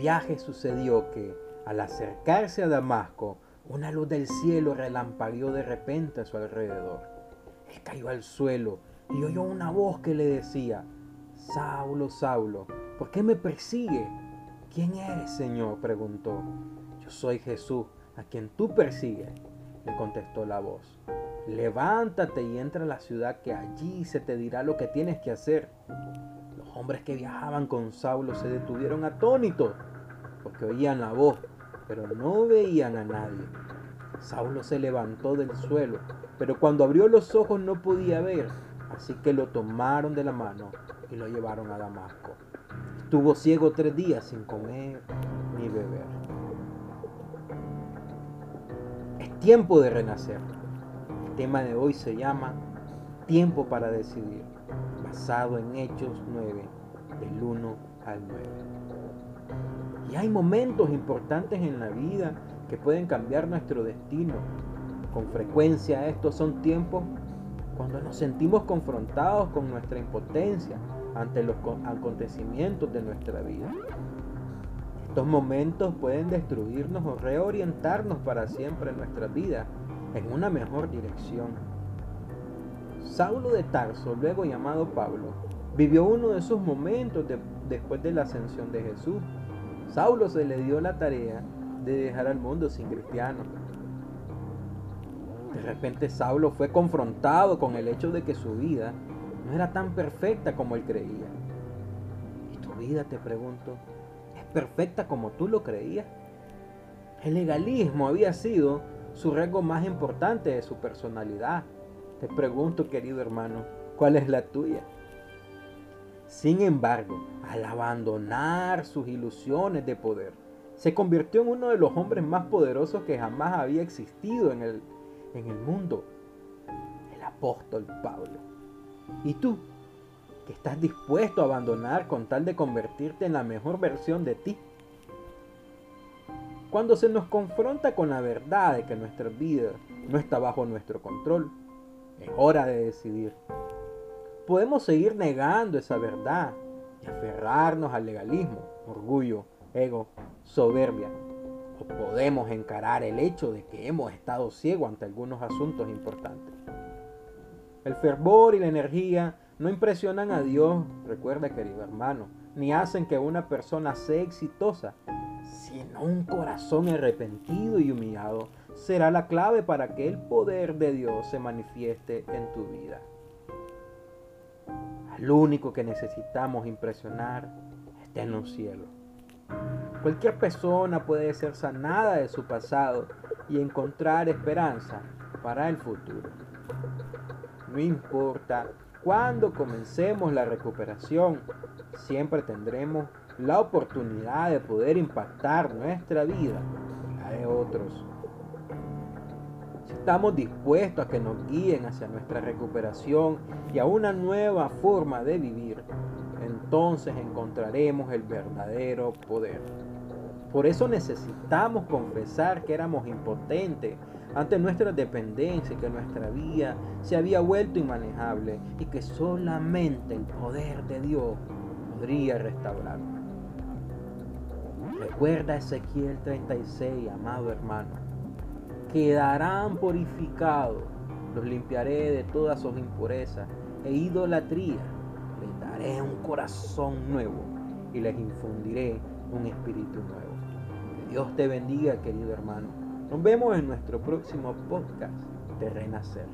viaje sucedió que, al acercarse a Damasco, una luz del cielo relampagueó de repente a su alrededor. Él cayó al suelo y oyó una voz que le decía, Saulo, Saulo, ¿por qué me persigue? ¿Quién eres, Señor? preguntó. Yo soy Jesús, a quien tú persigues, le contestó la voz. Levántate y entra a la ciudad que allí se te dirá lo que tienes que hacer. Los hombres que viajaban con Saulo se detuvieron atónitos porque oían la voz, pero no veían a nadie. Saulo se levantó del suelo, pero cuando abrió los ojos no podía ver, así que lo tomaron de la mano y lo llevaron a Damasco. Estuvo ciego tres días sin comer ni beber. Es tiempo de renacer. El tema de hoy se llama Tiempo para decidir, basado en Hechos 9, del 1 al 9. Y hay momentos importantes en la vida que pueden cambiar nuestro destino. Con frecuencia estos son tiempos cuando nos sentimos confrontados con nuestra impotencia ante los acontecimientos de nuestra vida. Estos momentos pueden destruirnos o reorientarnos para siempre en nuestra vida en una mejor dirección. Saulo de Tarso, luego llamado Pablo, vivió uno de esos momentos después de la ascensión de Jesús. Saulo se le dio la tarea de dejar al mundo sin cristianos. De repente Saulo fue confrontado con el hecho de que su vida no era tan perfecta como él creía. ¿Y tu vida, te pregunto, es perfecta como tú lo creías? El legalismo había sido su rasgo más importante de su personalidad. Te pregunto, querido hermano, ¿cuál es la tuya? Sin embargo, al abandonar sus ilusiones de poder, se convirtió en uno de los hombres más poderosos que jamás había existido en el, en el mundo, el apóstol Pablo. ¿Y tú? ¿Que estás dispuesto a abandonar con tal de convertirte en la mejor versión de ti? Cuando se nos confronta con la verdad de que nuestra vida no está bajo nuestro control, es hora de decidir. Podemos seguir negando esa verdad y aferrarnos al legalismo, orgullo, ego, soberbia. O podemos encarar el hecho de que hemos estado ciegos ante algunos asuntos importantes. El fervor y la energía no impresionan a Dios, recuerda querido hermano, ni hacen que una persona sea exitosa sino un corazón arrepentido y humillado será la clave para que el poder de Dios se manifieste en tu vida. Al único que necesitamos impresionar está en los cielos. Cualquier persona puede ser sanada de su pasado y encontrar esperanza para el futuro. No importa cuándo comencemos la recuperación, siempre tendremos la oportunidad de poder impactar nuestra vida la de otros. Si estamos dispuestos a que nos guíen hacia nuestra recuperación y a una nueva forma de vivir, entonces encontraremos el verdadero poder. Por eso necesitamos confesar que éramos impotentes ante nuestra dependencia y que nuestra vida se había vuelto inmanejable y que solamente el poder de Dios podría restaurarnos. Recuerda Ezequiel 36, amado hermano. Quedarán purificados, los limpiaré de todas sus impurezas e idolatría. Les daré un corazón nuevo y les infundiré un espíritu nuevo. Que Dios te bendiga, querido hermano. Nos vemos en nuestro próximo podcast de Renacer.